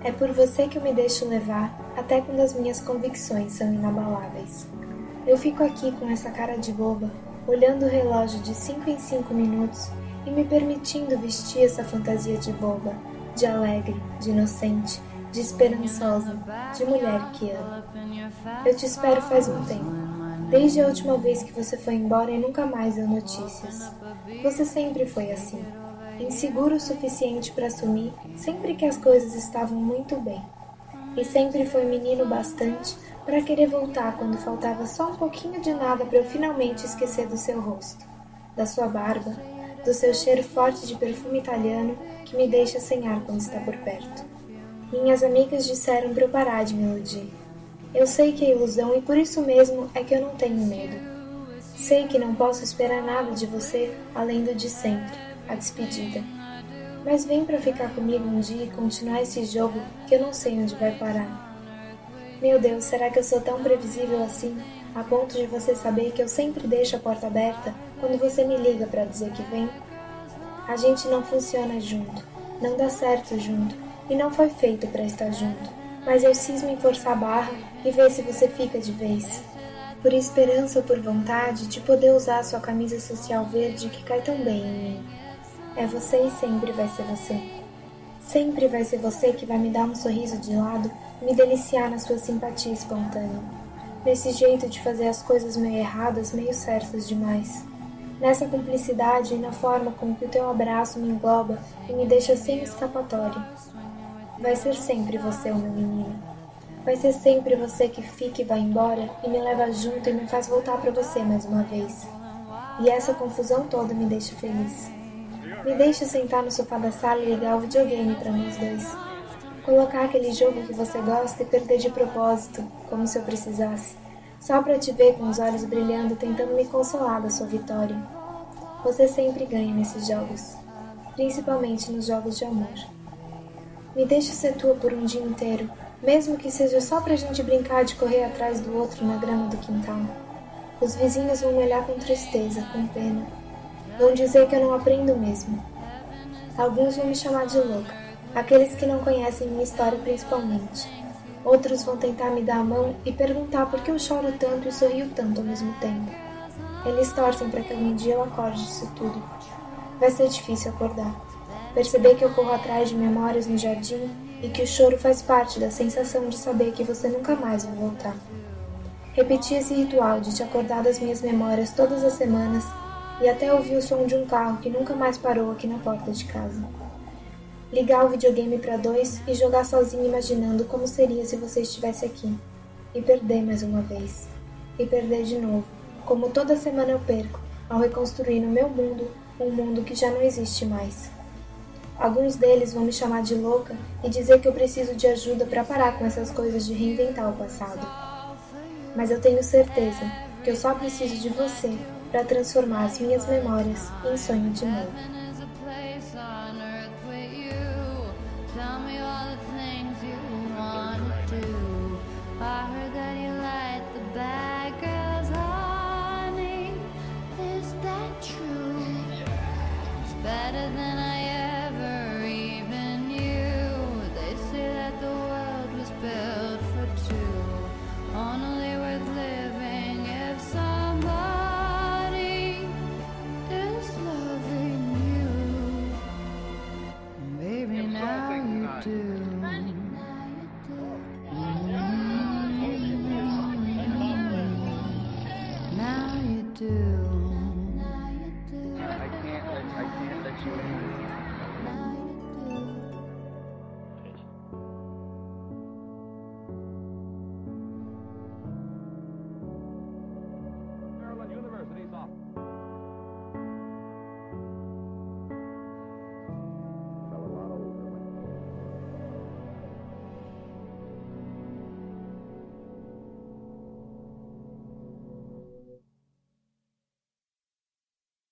É por você que eu me deixo levar, até quando as minhas convicções são inabaláveis. Eu fico aqui com essa cara de boba, olhando o relógio de cinco em cinco minutos e me permitindo vestir essa fantasia de boba, de alegre, de inocente, de esperançosa, de mulher que ama. Eu te espero faz um tempo. Desde a última vez que você foi embora e nunca mais deu notícias. Você sempre foi assim inseguro o suficiente para assumir sempre que as coisas estavam muito bem. E sempre foi menino bastante para querer voltar quando faltava só um pouquinho de nada para eu finalmente esquecer do seu rosto, da sua barba, do seu cheiro forte de perfume italiano que me deixa sem ar quando está por perto. Minhas amigas disseram para eu parar de me iludir. Eu sei que é ilusão e por isso mesmo é que eu não tenho medo. Sei que não posso esperar nada de você além do de sempre a despedida. Mas vem para ficar comigo um dia e continuar esse jogo que eu não sei onde vai parar. Meu Deus, será que eu sou tão previsível assim, a ponto de você saber que eu sempre deixo a porta aberta quando você me liga para dizer que vem? A gente não funciona junto, não dá certo junto e não foi feito para estar junto. Mas eu cismo em forçar a barra e ver se você fica de vez. Por esperança ou por vontade de poder usar sua camisa social verde que cai tão bem em mim. É você e sempre vai ser você. Sempre vai ser você que vai me dar um sorriso de lado me deliciar na sua simpatia espontânea. Nesse jeito de fazer as coisas meio erradas, meio certas demais. Nessa cumplicidade e na forma com que o teu abraço me engloba e me deixa sem escapatória. Vai ser sempre você, o meu menino. Vai ser sempre você que fica e vai embora e me leva junto e me faz voltar para você mais uma vez. E essa confusão toda me deixa feliz. Me deixe sentar no sofá da sala e ligar o videogame para nós dois. Colocar aquele jogo que você gosta e perder de propósito, como se eu precisasse, só para te ver com os olhos brilhando tentando me consolar da sua vitória. Você sempre ganha nesses jogos, principalmente nos jogos de amor. Me deixe ser tua por um dia inteiro, mesmo que seja só pra gente brincar de correr atrás do outro na grama do quintal. Os vizinhos vão me olhar com tristeza, com pena, Vão dizer que eu não aprendo mesmo. Alguns vão me chamar de louca, aqueles que não conhecem minha história principalmente. Outros vão tentar me dar a mão e perguntar por que eu choro tanto e sorrio tanto ao mesmo tempo. Eles torcem para que algum dia eu acorde disso tudo. Vai ser difícil acordar. Perceber que eu corro atrás de memórias no jardim e que o choro faz parte da sensação de saber que você nunca mais vai voltar. Repetir esse ritual de te acordar das minhas memórias todas as semanas e até ouvi o som de um carro que nunca mais parou aqui na porta de casa. Ligar o videogame para dois e jogar sozinho imaginando como seria se você estivesse aqui. E perder mais uma vez. E perder de novo, como toda semana eu perco, ao reconstruir no meu mundo um mundo que já não existe mais. Alguns deles vão me chamar de louca e dizer que eu preciso de ajuda para parar com essas coisas de reinventar o passado. Mas eu tenho certeza que eu só preciso de você para transformar as minhas memórias em sonho de novo. better than I do. I can't, I can't let you in.